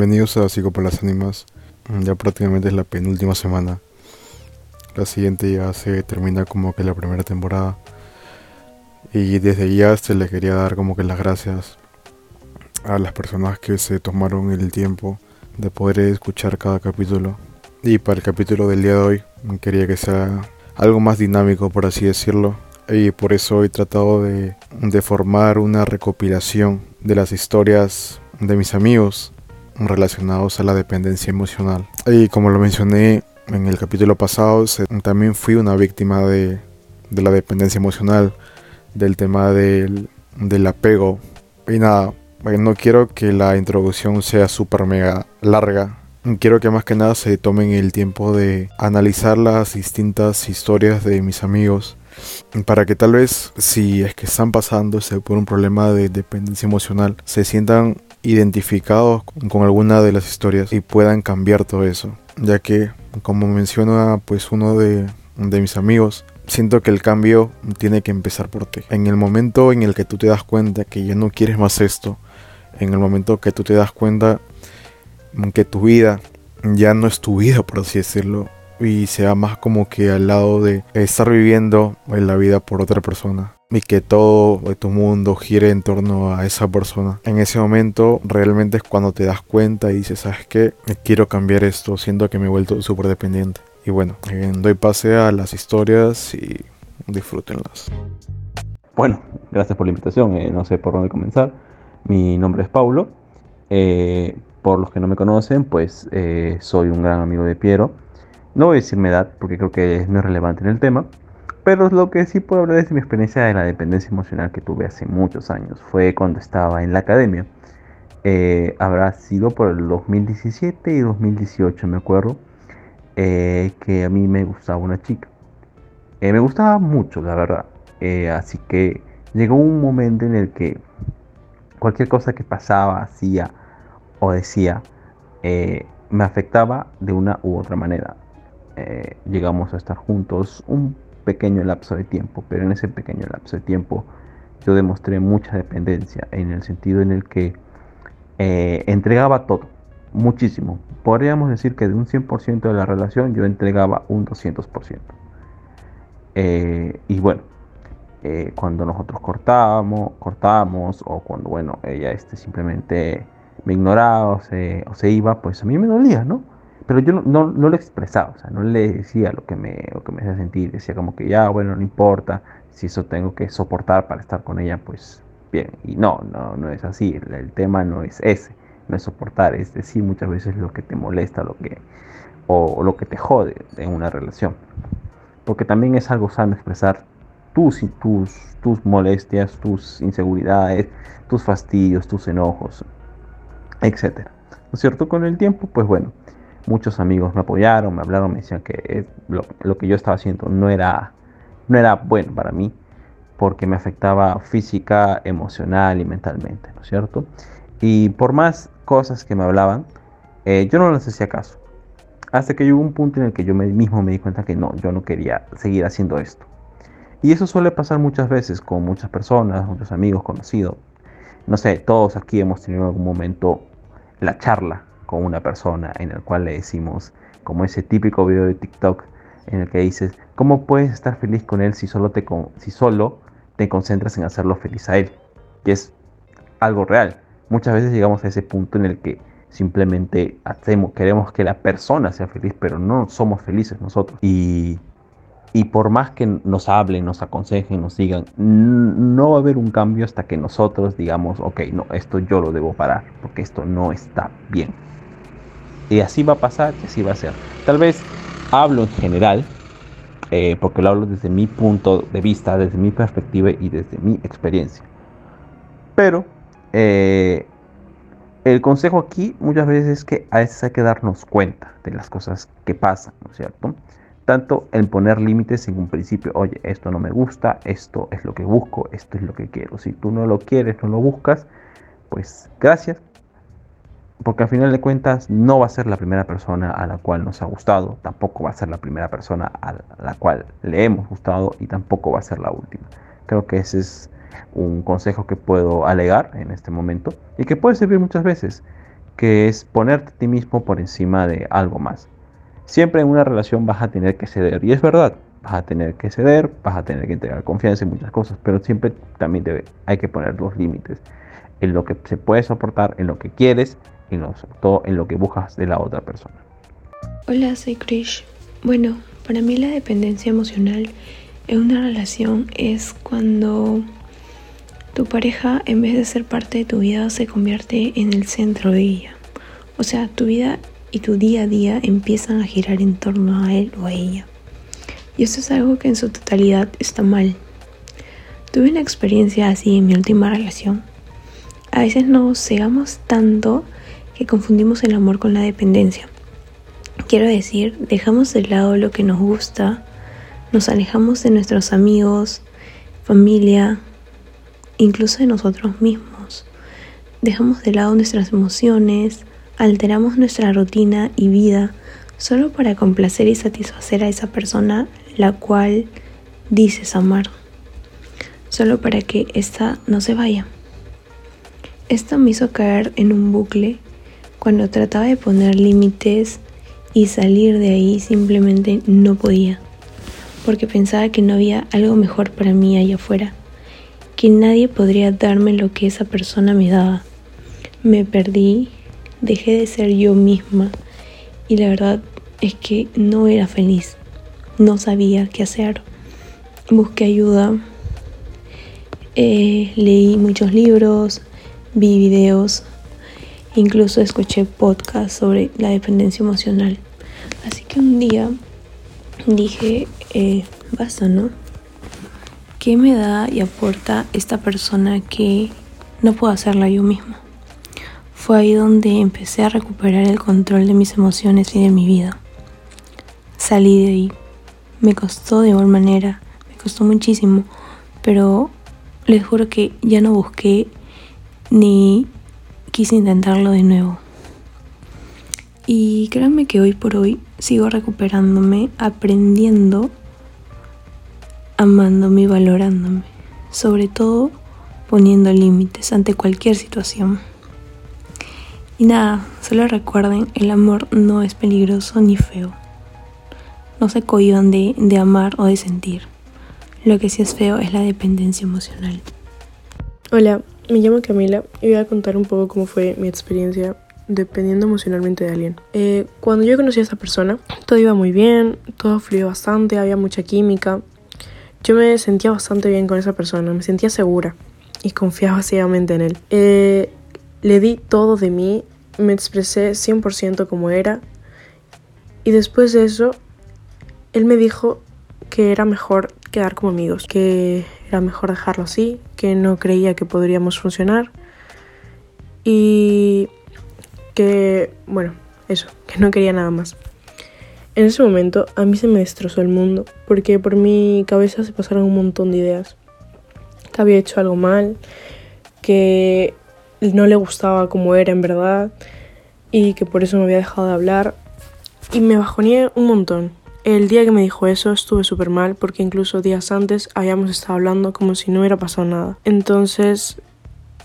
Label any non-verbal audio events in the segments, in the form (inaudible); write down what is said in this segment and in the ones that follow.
Bienvenidos a Psico por las Ánimas. Ya prácticamente es la penúltima semana. La siguiente ya se termina como que la primera temporada. Y desde ya se le quería dar como que las gracias a las personas que se tomaron el tiempo de poder escuchar cada capítulo. Y para el capítulo del día de hoy quería que sea algo más dinámico, por así decirlo. Y por eso he tratado de, de formar una recopilación de las historias de mis amigos relacionados a la dependencia emocional. Y como lo mencioné en el capítulo pasado, también fui una víctima de, de la dependencia emocional, del tema del, del apego. Y nada, no quiero que la introducción sea súper mega larga. Quiero que más que nada se tomen el tiempo de analizar las distintas historias de mis amigos para que tal vez si es que están pasando por un problema de dependencia emocional se sientan identificados con alguna de las historias y puedan cambiar todo eso. Ya que, como menciona pues uno de, de mis amigos, siento que el cambio tiene que empezar por ti. En el momento en el que tú te das cuenta que ya no quieres más esto, en el momento que tú te das cuenta que tu vida ya no es tu vida, por así decirlo, y sea más como que al lado de estar viviendo la vida por otra persona y que todo tu mundo gire en torno a esa persona. En ese momento realmente es cuando te das cuenta y dices, ¿sabes qué? Quiero cambiar esto, siento que me he vuelto súper dependiente. Y bueno, eh, doy pase a las historias y disfrútenlas. Bueno, gracias por la invitación, eh, no sé por dónde comenzar. Mi nombre es Paulo. Eh, por los que no me conocen, pues soy un gran amigo de Piero. No voy a decir mi edad porque creo que no es relevante en el tema. Pero lo que sí puedo hablar es de mi experiencia de la dependencia emocional que tuve hace muchos años. Fue cuando estaba en la academia. Eh, habrá sido por el 2017 y 2018, me acuerdo, eh, que a mí me gustaba una chica. Eh, me gustaba mucho, la verdad. así que llegó un momento en el que cualquier cosa que pasaba, hacía o decía, me afectaba de una u otra manera. llegamos a estar juntos un pequeño lapso de tiempo, pero en ese pequeño lapso de tiempo yo demostré mucha dependencia en el sentido en el que eh, entregaba todo, muchísimo. Podríamos decir que de un 100% de la relación yo entregaba un 200%. Eh, y bueno, eh, cuando nosotros cortábamos, cortábamos o cuando bueno, ella este, simplemente me ignoraba o se, o se iba, pues a mí me dolía, ¿no? Pero yo no, no, lo expresaba, o sea, no le decía lo que, me, lo que me hacía sentir, decía como que ya, bueno, no importa, si eso tengo que soportar para estar con ella, pues bien, y no, no, no es así, el, tema no es ese, no es soportar, es decir muchas veces lo que te molesta, lo que, o, lo que te jode en una relación, porque también es algo sano expresar tus, tus, tus molestias, tus inseguridades, tus fastidios, tus enojos, etcétera. ¿No es cierto? Con el tiempo, pues bueno, muchos amigos me apoyaron, me hablaron, me decían que lo, que yo estaba haciendo no era, no era bueno para mí, porque me afectaba física, emocional y mentalmente, ¿no es cierto? Y por más cosas que me hablaban, eh, yo no les hacía caso. Hasta que llegó un punto en el que yo mismo me di cuenta que no, yo no quería seguir haciendo esto. Y eso suele pasar muchas veces con muchas personas, muchos amigos conocidos. No sé, todos aquí hemos tenido en algún momento la charla con una persona en el cual le decimos, como ese típico video de TikTok en el que dices, ¿cómo puedes estar feliz con él si solo te, si solo te concentras en hacerlo feliz a él? Que es algo real. Muchas veces llegamos a ese punto en el que simplemente hacemos, queremos que la persona sea feliz, pero no somos felices nosotros. Y, y por más que nos hablen, nos aconsejen, nos digan, no va a haber un cambio hasta que nosotros digamos, ok, no, esto yo lo debo parar, porque esto no está bien. Y así va a pasar y así va a ser. Tal vez hablo en general, eh, porque lo hablo desde mi punto de vista, desde mi perspectiva y desde mi experiencia. Pero eh, el consejo aquí muchas veces es que a veces hay que darnos cuenta de las cosas que pasan, ¿no es cierto? Tanto en poner límites en un principio, oye, esto no me gusta, esto es lo que busco, esto es lo que quiero. Si tú no lo quieres, no lo buscas, pues gracias, porque al final de cuentas no va a ser la primera persona a la cual nos ha gustado, tampoco va a ser la primera persona a la cual le hemos gustado y tampoco va a ser la última. Creo que ese es un consejo que puedo alegar en este momento y que puede servir muchas veces, que es ponerte a ti mismo por encima de algo más. Siempre en una relación vas a tener que ceder, y es verdad, vas a tener que ceder, vas a tener que entregar confianza en muchas cosas, pero siempre también debe, hay que poner los límites en lo que se puede soportar, en lo que quieres, y sobre todo en lo que buscas de la otra persona. Hola, soy Krish. Bueno, para mí la dependencia emocional en una relación es cuando tu pareja, en vez de ser parte de tu vida, se convierte en el centro de ella. O sea, tu vida y tu día a día empiezan a girar en torno a él o a ella. Y esto es algo que en su totalidad está mal. Tuve una experiencia así en mi última relación. A veces nos cegamos tanto que confundimos el amor con la dependencia. Quiero decir, dejamos de lado lo que nos gusta, nos alejamos de nuestros amigos, familia, incluso de nosotros mismos. Dejamos de lado nuestras emociones, alteramos nuestra rutina y vida solo para complacer y satisfacer a esa persona la cual dices amar, solo para que ésta no se vaya. Esto me hizo caer en un bucle cuando trataba de poner límites y salir de ahí simplemente no podía, porque pensaba que no había algo mejor para mí allá afuera que nadie podría darme lo que esa persona me daba. Me perdí, dejé de ser yo misma y la verdad es que no era feliz. No sabía qué hacer. Busqué ayuda. Eh, leí muchos libros, vi videos, incluso escuché podcasts sobre la dependencia emocional. Así que un día dije, eh, basta, ¿no? ¿Qué me da y aporta esta persona que no puedo hacerla yo misma? Fue ahí donde empecé a recuperar el control de mis emociones y de mi vida. Salí de ahí. Me costó de igual manera, me costó muchísimo, pero les juro que ya no busqué ni quise intentarlo de nuevo. Y créanme que hoy por hoy sigo recuperándome, aprendiendo amándome y valorándome, sobre todo poniendo límites ante cualquier situación. Y nada, solo recuerden, el amor no es peligroso ni feo. No se cohiban de, de amar o de sentir. Lo que sí es feo es la dependencia emocional. Hola, me llamo Camila y voy a contar un poco cómo fue mi experiencia dependiendo emocionalmente de alguien. Eh, cuando yo conocí a esta persona, todo iba muy bien, todo fluyó bastante, había mucha química, yo me sentía bastante bien con esa persona, me sentía segura y confiaba ciegamente en él. Eh, le di todo de mí, me expresé 100% como era y después de eso, él me dijo que era mejor quedar como amigos, que era mejor dejarlo así, que no creía que podríamos funcionar y que, bueno, eso, que no quería nada más. En ese momento a mí se me destrozó el mundo porque por mi cabeza se pasaron un montón de ideas. Que había hecho algo mal, que no le gustaba como era en verdad y que por eso me había dejado de hablar. Y me bajoné un montón. El día que me dijo eso estuve súper mal porque incluso días antes habíamos estado hablando como si no hubiera pasado nada. Entonces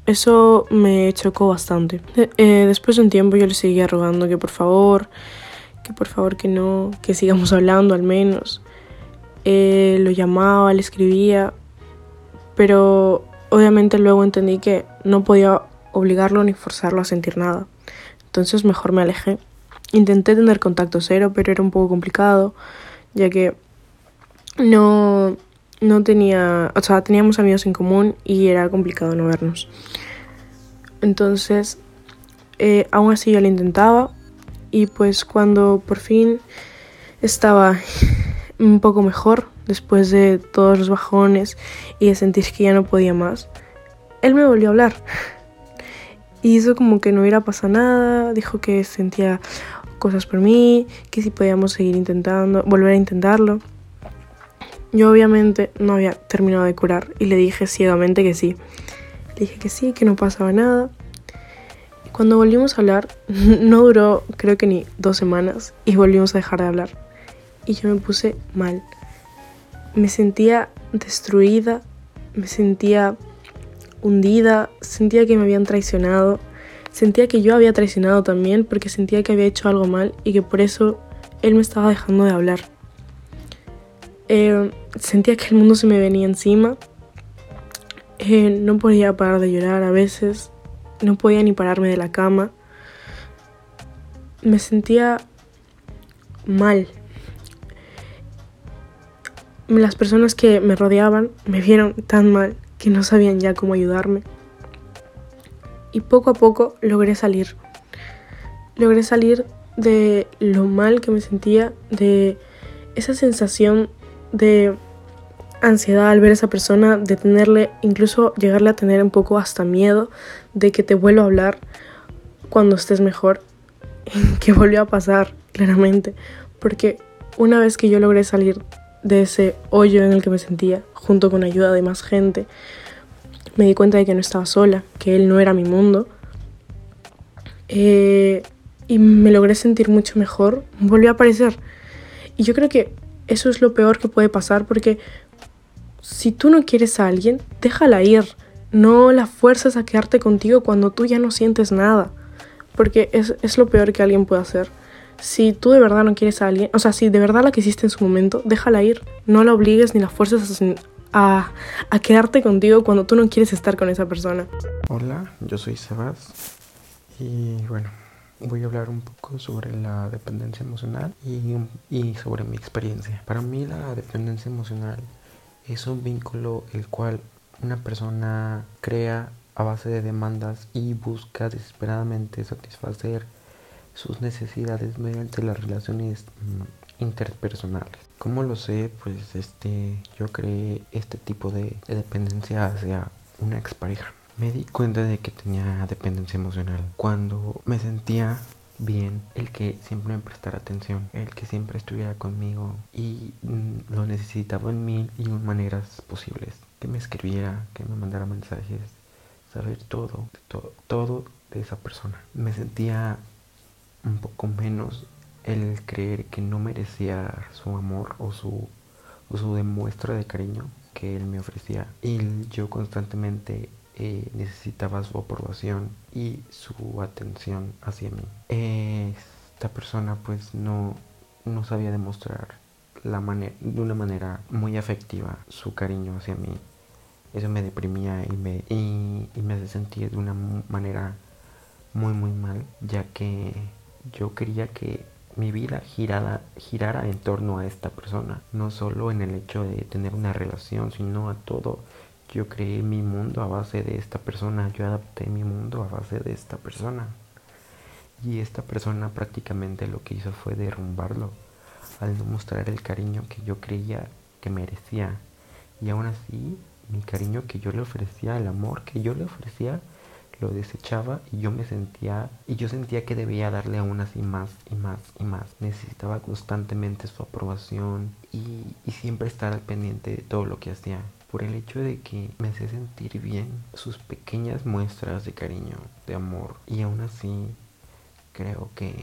eso me chocó bastante. Eh, después de un tiempo yo le seguía rogando que por favor que por favor que no, que sigamos hablando al menos. Eh, lo llamaba, le escribía, pero obviamente luego entendí que no podía obligarlo ni forzarlo a sentir nada. Entonces mejor me alejé. Intenté tener contacto cero, pero era un poco complicado, ya que no, no tenía, o sea, teníamos amigos en común y era complicado no vernos. Entonces, eh, aún así yo lo intentaba, y pues cuando por fin estaba (laughs) un poco mejor, después de todos los bajones y de sentir que ya no podía más, él me volvió a hablar. (laughs) Y hizo como que no hubiera pasado nada, dijo que sentía cosas por mí, que si podíamos seguir intentando, volver a intentarlo. Yo obviamente no había terminado de curar y le dije ciegamente que sí. Le dije que sí, que no pasaba nada. Cuando volvimos a hablar, (laughs) no duró creo que ni dos semanas y volvimos a dejar de hablar. Y yo me puse mal. Me sentía destruida, me sentía hundida, sentía que me habían traicionado, Sentía que yo había traicionado también porque sentía que había hecho algo mal y que por eso él me estaba dejando de hablar. Eh, sentía que el mundo se me venía encima. Eh, no podía parar de llorar a veces. No podía ni pararme de la cama. Me sentía mal. Las personas que me rodeaban me vieron tan mal que no sabían ya cómo ayudarme y poco a poco logré salir. Logré salir de lo mal que me sentía, de esa sensación de ansiedad al ver a esa persona, de tenerle, incluso llegarle a tener un poco hasta miedo de que te vuelva a hablar cuando estés mejor, (laughs) que volvió a pasar, claramente, porque una vez que yo logré salir de ese hoyo en el que me sentía, junto con ayuda de más gente, me di cuenta de que no estaba sola, que él no era mi mundo. Eh, y me logré sentir mucho mejor, volvió a aparecer. Y yo creo que eso es lo peor que puede pasar porque si tú no quieres a alguien, déjala ir. No la fuerzas a quedarte contigo cuando tú ya no sientes nada. Porque es, es lo peor que alguien puede hacer. Si tú de verdad no quieres a alguien, o sea, si de verdad la quisiste en su momento, déjala ir. No la obligues ni la fuerzas a, a, quedarte contigo cuando tú no quieres estar con esa persona. Hola, yo soy Sebas y bueno, voy a hablar un poco sobre la dependencia emocional y, y, sobre mi experiencia. Para mí la dependencia emocional es un vínculo el cual una persona crea a base de demandas y busca desesperadamente satisfacer sus necesidades mediante las relaciones mm, interpersonales. ¿Cómo lo sé? Pues este, yo creé este tipo de, dependencia hacia una expareja. Me di cuenta de que tenía dependencia emocional cuando me sentía bien el que siempre me prestara atención, el que siempre estuviera conmigo y mm, lo necesitaba en mil y un maneras posibles. Que me escribiera, que me mandara mensajes, saber todo, todo, todo de esa persona. Me sentía un poco menos el creer que no merecía su amor o su, su demuestra de cariño que él me ofrecía. Y yo constantemente eh, necesitaba su aprobación y su atención hacia mí. Esta persona pues no, no sabía demostrar la de una manera muy afectiva su cariño hacia mí. Eso me deprimía y me, y me hace sentir de una manera muy muy mal, ya que yo quería que mi vida girara, girara en torno a esta persona, no solo en el hecho de tener una relación, sino a todo. Yo creé mi mundo a base de esta persona, yo adapté mi mundo a base de esta persona. Y esta persona prácticamente lo que hizo fue derrumbarlo, al no mostrar el cariño que yo creía que merecía. Y aún así, mi cariño que yo le ofrecía, el amor que yo le ofrecía, lo desechaba y yo me sentía y yo sentía que debía darle aún así más y más y más. Necesitaba constantemente su aprobación y, y, siempre estar al pendiente de todo lo que hacía. Por el hecho de que me hacía sentir bien sus pequeñas muestras de cariño de amor y aún así creo que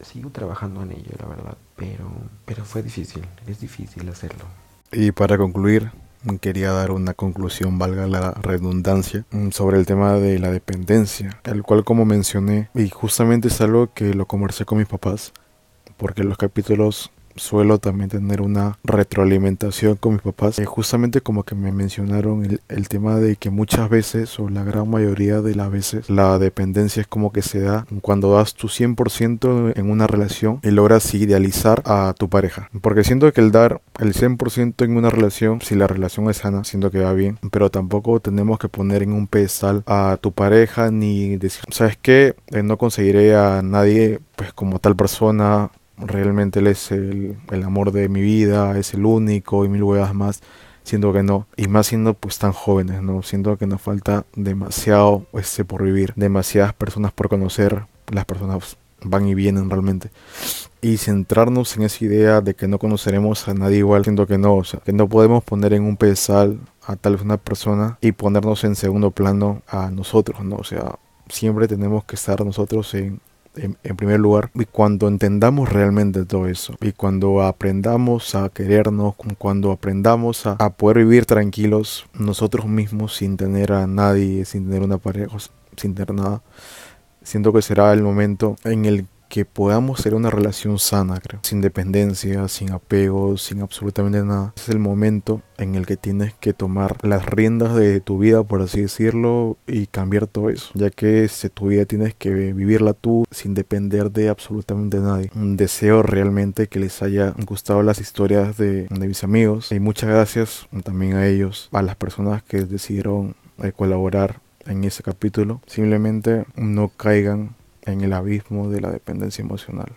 sigo trabajando en ello la verdad pero pero fue difícil es difícil hacerlo. Y para concluir quería dar una conclusión, valga la redundancia, mm, sobre el tema de la dependencia, el cual como mencioné, y justamente es algo que lo conversé con mis papás, porque los capítulos suelo también tener una retroalimentación con mis papás. Eh, justamente como que me mencionaron el, el, tema de que muchas veces, o la gran mayoría de las veces, la dependencia es como que se da cuando das tu 100% en una relación y logras idealizar a tu pareja. Porque siento que el dar el 100% en una relación, si la relación es sana, siento que va bien, pero tampoco tenemos que poner en un pedestal a tu pareja ni decir, ¿sabes qué? Eh, no conseguiré a nadie pues como tal persona realmente él es el, amor de mi vida, es el único y mil huevas más, siento que no, y más siendo pues tan jóvenes, ¿no? Siento que nos falta demasiado ese por vivir, demasiadas personas por conocer, las personas van y vienen realmente. Y centrarnos en esa idea de que no conoceremos a nadie igual, siento que no, o sea, que no podemos poner en un pedestal a tal vez una persona y ponernos en segundo plano a nosotros, ¿no? O sea, siempre tenemos que estar nosotros en en, primer lugar, y cuando entendamos realmente todo eso, y cuando aprendamos a querernos, cuando aprendamos a, poder vivir tranquilos nosotros mismos sin tener a nadie, sin tener una pareja, sin tener nada, siento que será el momento en el que podamos ser una relación sana, creo, sin dependencia, sin apego, sin absolutamente nada. Es el momento en el que tienes que tomar las riendas de tu vida, por así decirlo, y cambiar todo eso, ya que si tu vida tienes que vivirla tú sin depender de absolutamente nadie. Deseo realmente que les haya gustado las historias de, de mis amigos y muchas gracias también a ellos, a las personas que decidieron eh, colaborar en ese capítulo. Simplemente no caigan en el abismo de la dependencia emocional.